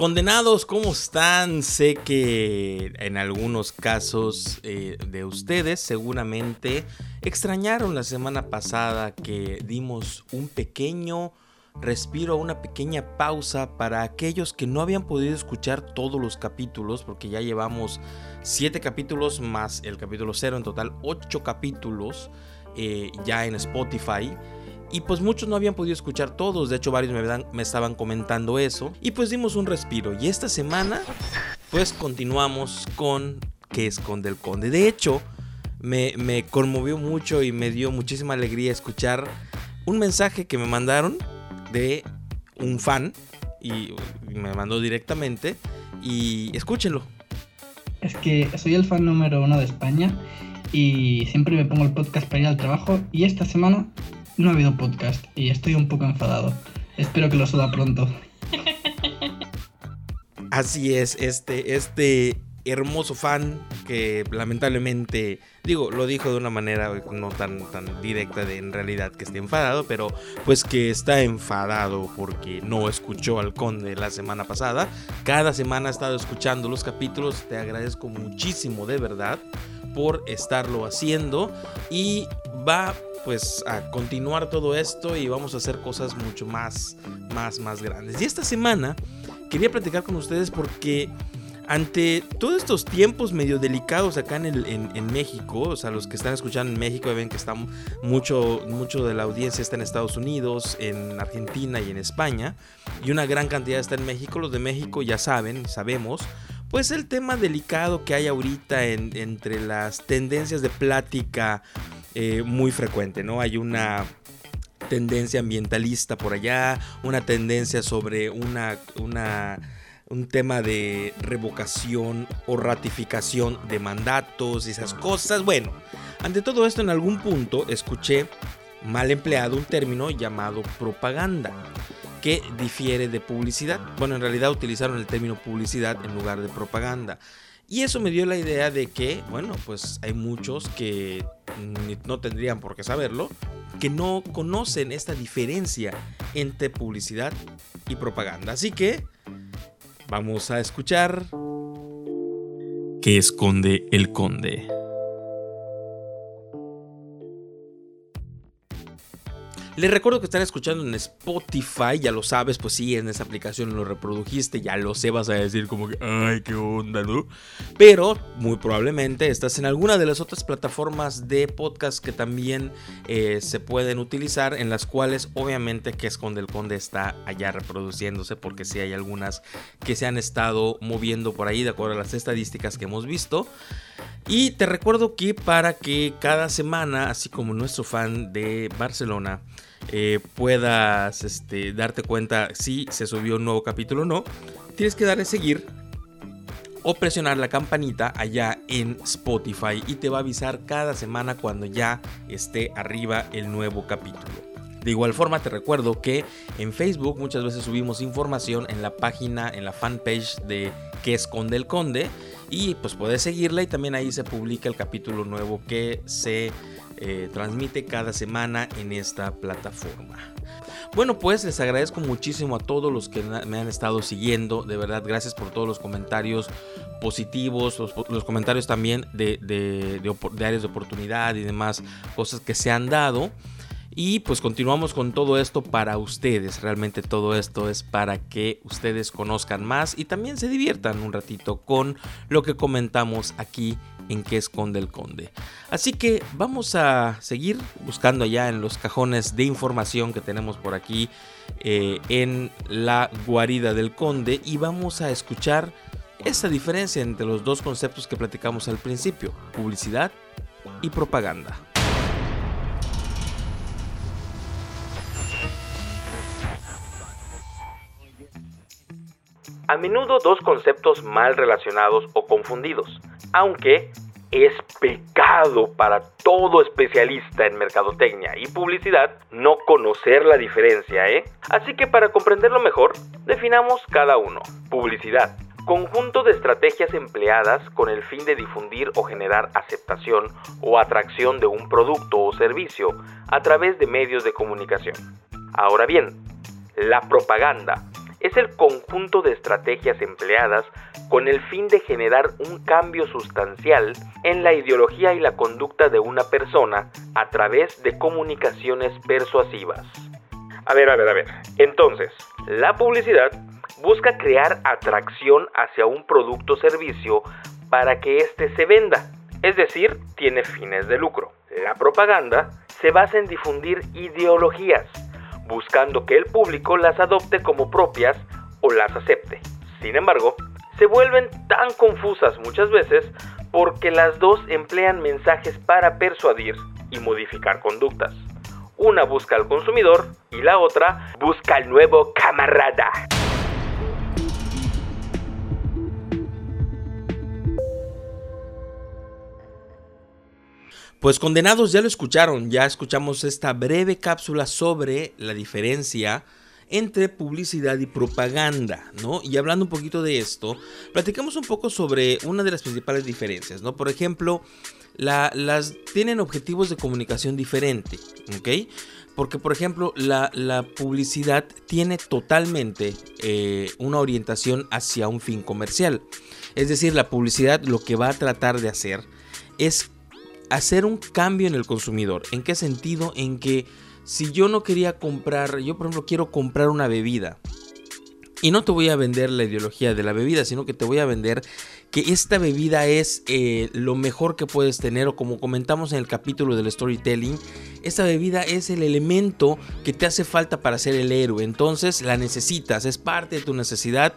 Condenados, ¿cómo están? Sé que en algunos casos eh, de ustedes seguramente extrañaron la semana pasada que dimos un pequeño respiro, una pequeña pausa para aquellos que no habían podido escuchar todos los capítulos, porque ya llevamos siete capítulos más el capítulo cero, en total ocho capítulos eh, ya en Spotify. Y pues muchos no habían podido escuchar todos, de hecho varios me, estaban comentando eso. Y pues dimos un respiro. Y esta semana pues continuamos con ¿Qué esconde el conde? De hecho, me, me conmovió mucho y me dio muchísima alegría escuchar un mensaje que me mandaron de un fan y me mandó directamente y escúchenlo. Es que soy el fan número uno de España y siempre me pongo el podcast para ir al trabajo y esta semana no ha habido podcast y estoy un poco enfadado. Espero que lo suba pronto. Así es, este, este hermoso fan que lamentablemente, digo, lo dijo de una manera no tan, tan directa de en realidad que esté enfadado, pero pues que está enfadado porque no escuchó al conde la semana pasada. Cada semana ha estado escuchando los capítulos, te agradezco muchísimo de verdad por estarlo haciendo y va pues a continuar todo esto y vamos a hacer cosas mucho más, más, más grandes. Y esta semana quería platicar con ustedes porque ante todos estos tiempos medio delicados acá en, en, México, o sea, los que están escuchando en México ven que está mucho, mucho de la audiencia está en Estados Unidos, en Argentina y en España, y una gran cantidad está en México. Los de México ya saben, sabemos, pues el tema delicado que hay ahorita entre las tendencias de plática eh, muy frecuente, ¿no? Hay una tendencia ambientalista por allá, una tendencia sobre una, un tema de revocación o ratificación de mandatos y esas cosas. Bueno, ante todo esto en algún punto escuché mal empleado un término llamado propaganda que difiere de publicidad. Bueno, en realidad utilizaron el término publicidad en lugar de propaganda. Y eso me dio la idea de que, bueno, pues hay muchos que no tendrían por qué saberlo, que no conocen esta diferencia entre publicidad y propaganda. Así que vamos a escuchar ¿Qué esconde el conde? Les recuerdo que están escuchando en Spotify, ya lo sabes, pues sí, en esa aplicación lo reprodujiste, ya lo sé, vas a decir como que, ay, qué onda, ¿no? Pero muy probablemente estás en alguna de las otras plataformas de podcast que también eh, se pueden utilizar, en las cuales obviamente que Esconde el Conde está allá reproduciéndose, porque sí hay algunas que se han estado moviendo por ahí, de acuerdo a las estadísticas que hemos visto. Y te recuerdo que para que cada semana, así como nuestro fan de Barcelona, eh, puedas este, darte cuenta si se subió un nuevo capítulo o no, tienes que darle seguir o presionar la campanita allá en Spotify y te va a avisar cada semana cuando ya esté arriba el nuevo capítulo. De igual forma te recuerdo que en Facebook muchas veces subimos información en la página, en la fanpage de que esconde el conde y pues puedes seguirla y también ahí se publica el capítulo nuevo que se eh, transmite cada semana en esta plataforma. Bueno, pues les agradezco muchísimo a todos los que me han estado siguiendo. De verdad, gracias por todos los comentarios positivos, los, comentarios también de, de, áreas de oportunidad y demás cosas que se han dado. Y pues continuamos con todo esto para ustedes. Realmente todo esto es para que ustedes conozcan más y también se diviertan un ratito con lo que comentamos aquí en qué esconde el conde. Así que vamos a seguir buscando ya en los cajones de información que tenemos por aquí eh, en la guarida del conde y vamos a escuchar esa diferencia entre los dos conceptos que platicamos al principio, publicidad y propaganda. A menudo dos conceptos mal relacionados o confundidos aunque es pecado para todo especialista en mercadotecnia y publicidad no conocer la diferencia, ¿eh? Así que para comprenderlo mejor, definamos cada uno. Publicidad. Conjunto de estrategias empleadas con el fin de difundir o generar aceptación o atracción de un producto o servicio a través de medios de comunicación. Ahora bien, la propaganda es el conjunto de estrategias empleadas con el fin de generar un cambio sustancial en la ideología y la conducta de una persona a través de comunicaciones persuasivas. A ver, a ver, a ver. Entonces, la publicidad busca crear atracción hacia un producto o servicio para que éste se venda, es decir, tiene fines de lucro. La propaganda se basa en difundir ideologías, buscando que el público las adopte como propias o las acepte. Sin embargo, se vuelven tan confusas muchas veces porque las dos emplean mensajes para persuadir y modificar conductas. Una busca al consumidor y la otra busca al nuevo camarada. Pues condenados ya lo escucharon, ya escuchamos esta breve cápsula sobre la diferencia entre publicidad y propaganda, ¿no? Y hablando un poquito de esto, platicamos un poco sobre una de las principales diferencias, ¿no? Por ejemplo, las tienen objetivos de comunicación diferente, ¿ok? Porque, por ejemplo, la, publicidad tiene totalmente eh, una orientación hacia un fin comercial. Es decir, la publicidad lo que va a tratar de hacer es hacer un cambio en el consumidor. ¿En qué sentido? En que si yo no quería comprar, yo por ejemplo quiero comprar una bebida. Y no te voy a vender la ideología de la bebida, sino que te voy a vender que esta bebida es eh, lo mejor que puedes tener o como comentamos en el capítulo del storytelling, esta bebida es el elemento que te hace falta para ser el héroe, entonces la necesitas, es parte de tu necesidad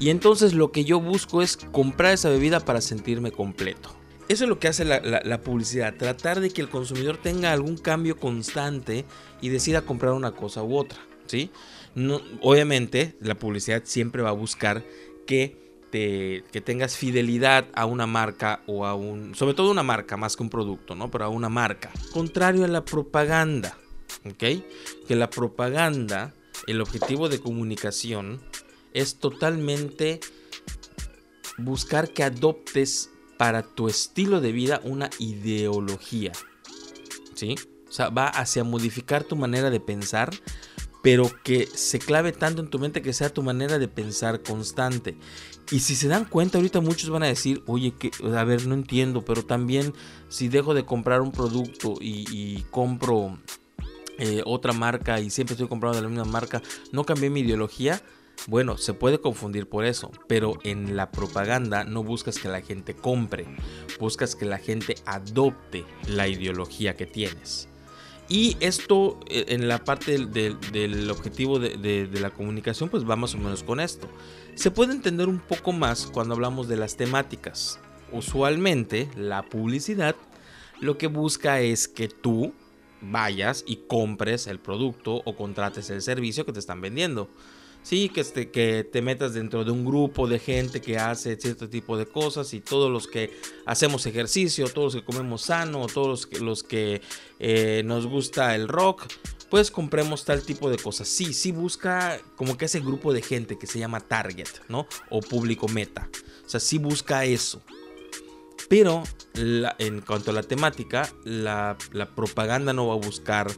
y entonces lo que yo busco es comprar esa bebida para sentirme completo. Eso es lo que hace la, publicidad, tratar de que el consumidor tenga algún cambio constante y decida comprar una cosa u otra, ¿sí? No, obviamente la publicidad siempre va a buscar que, te, que tengas fidelidad a una marca o a un, sobre todo una marca más que un producto, ¿no? Pero a una marca. Contrario a la propaganda, ¿ok? Que la propaganda, el objetivo de comunicación es totalmente buscar que adoptes para tu estilo de vida una ideología. ¿Sí? O sea, va hacia modificar tu manera de pensar, pero que se clave tanto en tu mente que sea tu manera de pensar constante. Y si se dan cuenta, ahorita muchos van a decir, oye, que, a ver, no entiendo, pero también si dejo de comprar un producto y, compro eh, otra marca y siempre estoy comprando de la misma marca, ¿no cambié mi ideología? Bueno, se puede confundir por eso, pero en la propaganda no buscas que la gente compre, buscas que la gente adopte la ideología que tienes. Y esto eh, en la parte del, objetivo de, la comunicación, pues va más o menos con esto. Se puede entender un poco más cuando hablamos de las temáticas. Usualmente la publicidad lo que busca es que tú vayas y compres el producto o contrates el servicio que te están vendiendo. Sí, que, este, que te metas dentro de un grupo de gente que hace cierto tipo de cosas y todos los que hacemos ejercicio, todos los que comemos sano, todos los que, los que eh, nos gusta el rock, pues compremos tal tipo de cosas. Sí, sí busca como que ese grupo de gente que se llama target, ¿no? O público meta. O sea, sí busca eso. Pero en cuanto a la temática, la, la propaganda no va a buscar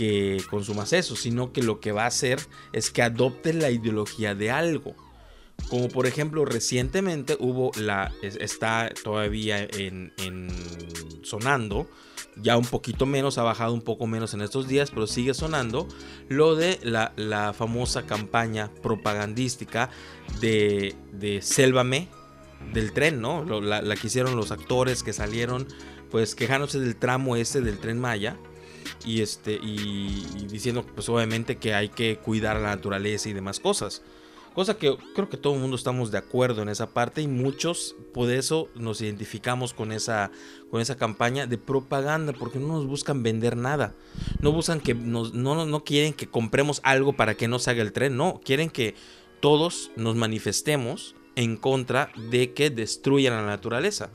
que consumas eso, sino que lo que va a hacer es que adopte la ideología de algo. Como por ejemplo, recientemente hubo la. está todavía en, sonando. Ya un poquito menos, ha bajado un poco menos en estos días, pero sigue sonando. Lo de la, famosa campaña propagandística de, de Sélvame del tren, ¿no? La, la que hicieron los actores que salieron, pues quejándose del tramo ese del tren Maya y este y, diciendo pues obviamente que hay que cuidar la naturaleza y demás cosas. Cosa que creo que todo el mundo estamos de acuerdo en esa parte y muchos por eso nos identificamos con esa con esa campaña de propaganda porque no nos buscan vender nada. No buscan que nos, no, no quieren que compremos algo para que no se haga el tren no. Quieren que todos nos manifestemos en contra de que destruyan la naturaleza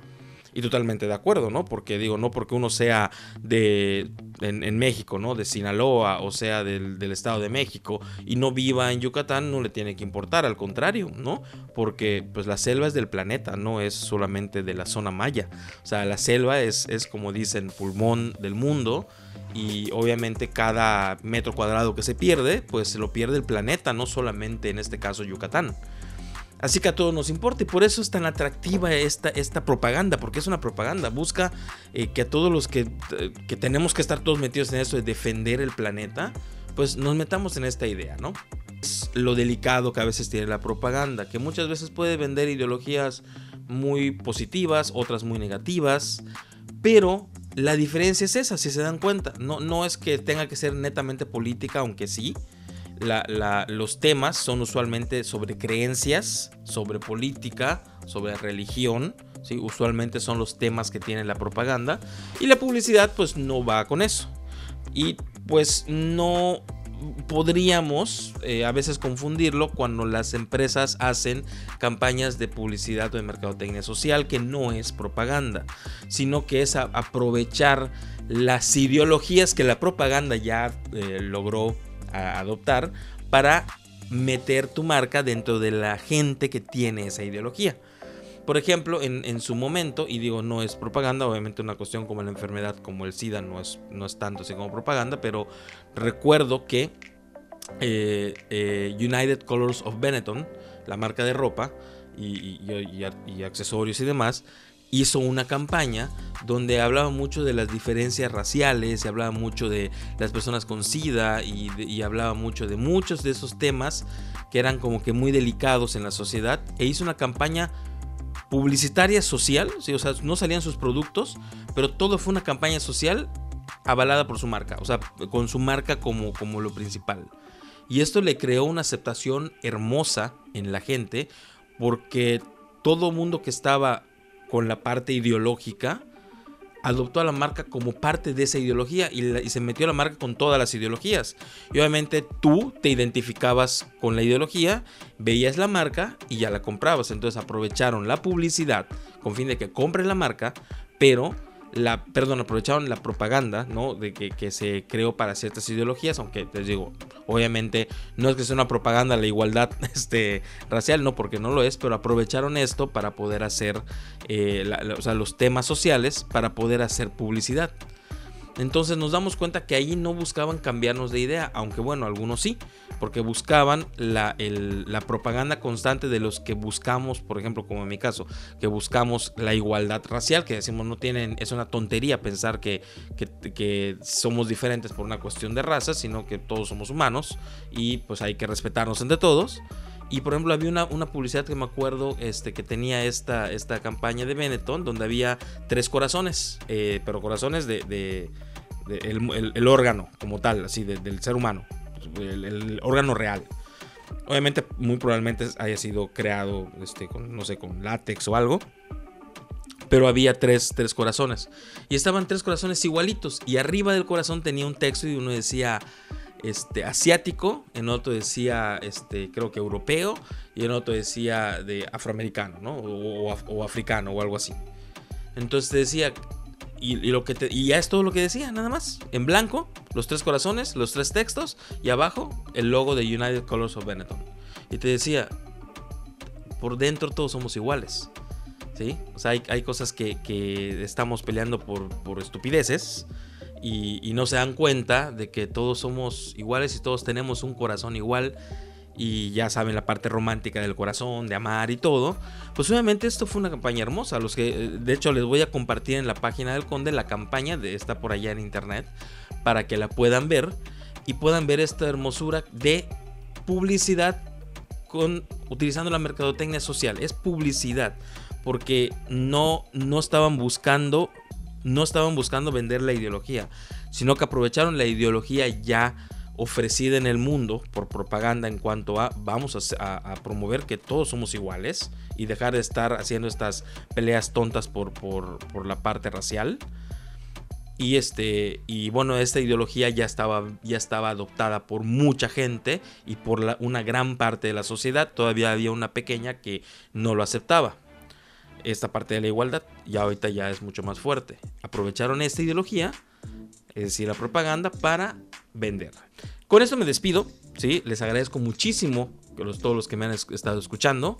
y totalmente de acuerdo, ¿no? Porque digo, no porque uno sea de en, México, ¿no? De Sinaloa o sea del, Estado de México y no viva en Yucatán, no le tiene que importar, al contrario, ¿no? Porque pues la selva es del planeta, no es solamente de la zona maya. O sea, la selva es, es como dicen, pulmón del mundo y obviamente cada metro cuadrado que se pierde, pues se lo pierde el planeta, no solamente en este caso Yucatán. Así que a todos nos importa y por eso es tan atractiva esta, esta propaganda, porque es una propaganda. Busca eh, que a todos los que, eh, que, tenemos que estar todos metidos en eso de defender el planeta, pues nos metamos en esta idea, ¿no? Es lo delicado que a veces tiene la propaganda, que muchas veces puede vender ideologías muy positivas, otras muy negativas, pero la diferencia es esa, si se dan cuenta. No, no es que tenga que ser netamente política, aunque sí los temas son usualmente sobre creencias, sobre política, sobre religión. ¿sí? Usualmente son los temas que tiene la propaganda. Y la publicidad pues no va con eso. Y pues no podríamos eh, a veces confundirlo cuando las empresas hacen campañas de publicidad o de mercadotecnia social que no es propaganda, sino que es aprovechar las ideologías que la propaganda ya eh, logró adoptar para meter tu marca dentro de la gente que tiene esa ideología. Por ejemplo, en, su momento, y digo, no es propaganda, obviamente una cuestión como la enfermedad, como el SIDA, no es, no es tanto así como propaganda, pero recuerdo que eh, eh, United Colors of Benetton, la marca de ropa y accesorios y demás, hizo una campaña donde hablaba mucho de las diferencias raciales, y hablaba mucho de las personas con SIDA y, hablaba mucho de muchos de esos temas que eran como que muy delicados en la sociedad e hizo una campaña publicitaria social, o sea, no salían sus productos, pero todo fue una campaña social avalada por su marca, o sea, con su marca como, como lo principal. Y esto le creó una aceptación hermosa en la gente porque todo mundo que estaba con la parte ideológica, adoptó a la marca como parte de esa ideología y, se metió a la marca con todas las ideologías. Y obviamente tú te identificabas con la ideología, veías la marca y ya la comprabas. Entonces aprovecharon la publicidad con fin de que compres la marca, pero la, perdón, aprovecharon la propaganda, ¿no? De que, se creó para ciertas ideologías, aunque les digo, obviamente no es que sea una propaganda la igualdad este, racial, no, porque no lo es, pero aprovecharon esto para poder hacer, eh, los temas sociales, para poder hacer publicidad. Entonces nos damos cuenta que ahí no buscaban cambiarnos de idea, aunque bueno, algunos sí, porque buscaban la, propaganda constante de los que buscamos, por ejemplo, como en mi caso, que buscamos la igualdad racial, que decimos no tienen, es una tontería pensar que, que, somos diferentes por una cuestión de raza, sino que todos somos humanos y pues hay que respetarnos entre todos. Y por ejemplo, había una, una, publicidad que me acuerdo este, que tenía esta, esta campaña de Benetton, donde había tres corazones, eh, pero corazones de, el, órgano como tal, así, del ser humano, el, órgano real. Obviamente, muy probablemente haya sido creado, este, con, no sé, con látex o algo. Pero había tres, tres corazones. Y estaban tres corazones igualitos. Y arriba del corazón tenía un texto y uno decía este, asiático, en otro decía, este, creo que europeo, y en otro decía de afroamericano, ¿no? O, africano o algo así. Entonces decía, y, lo que y ya es todo lo que decía, nada más. En blanco, los tres corazones, los tres textos, y abajo el logo de United Colors of Benetton. Y te decía, por dentro todos somos iguales. ¿Sí? O sea, hay, cosas que, estamos peleando por, por estupideces y, no se dan cuenta de que todos somos iguales y todos tenemos un corazón igual y ya saben la parte romántica del corazón, de amar y todo, pues obviamente esto fue una campaña hermosa. Los que, de hecho, les voy a compartir en la página del Conde la campaña está por allá en internet para que la puedan ver y puedan ver esta hermosura de publicidad con utilizando la mercadotecnia social. Es publicidad porque no no estaban buscando no estaban buscando vender la ideología, sino que aprovecharon la ideología ya ofrecida en el mundo por propaganda en cuanto a vamos a, promover que todos somos iguales y dejar de estar haciendo estas peleas tontas por, la parte racial. Y este y bueno, esta ideología ya estaba ya estaba adoptada por mucha gente y por una gran parte de la sociedad, todavía había una pequeña que no lo aceptaba esta parte de la igualdad y ahorita ya es mucho más fuerte. Aprovecharon esta ideología, es decir, la propaganda, para venderla. Con esto me despido, ¿sí? les agradezco muchísimo a todos los que me han estado escuchando.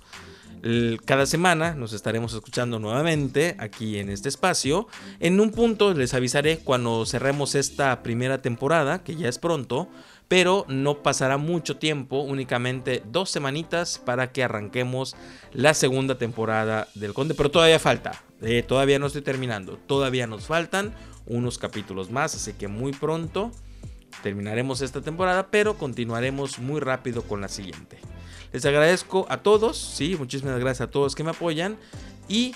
Cada semana nos estaremos escuchando nuevamente aquí en este espacio. En un punto les avisaré cuando cerremos esta primera temporada, que ya es pronto, pero no pasará mucho tiempo, únicamente dos semanitas para que arranquemos la segunda temporada del Conde, pero todavía falta, eh, todavía no estoy terminando, todavía nos faltan unos capítulos más, así que muy pronto terminaremos esta temporada, pero continuaremos muy rápido con la siguiente. Les agradezco a todos, sí, muchísimas gracias a todos que me apoyan y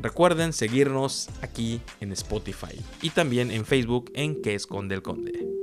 recuerden seguirnos aquí en Spotify y también en Facebook en Que Esconde el Conde.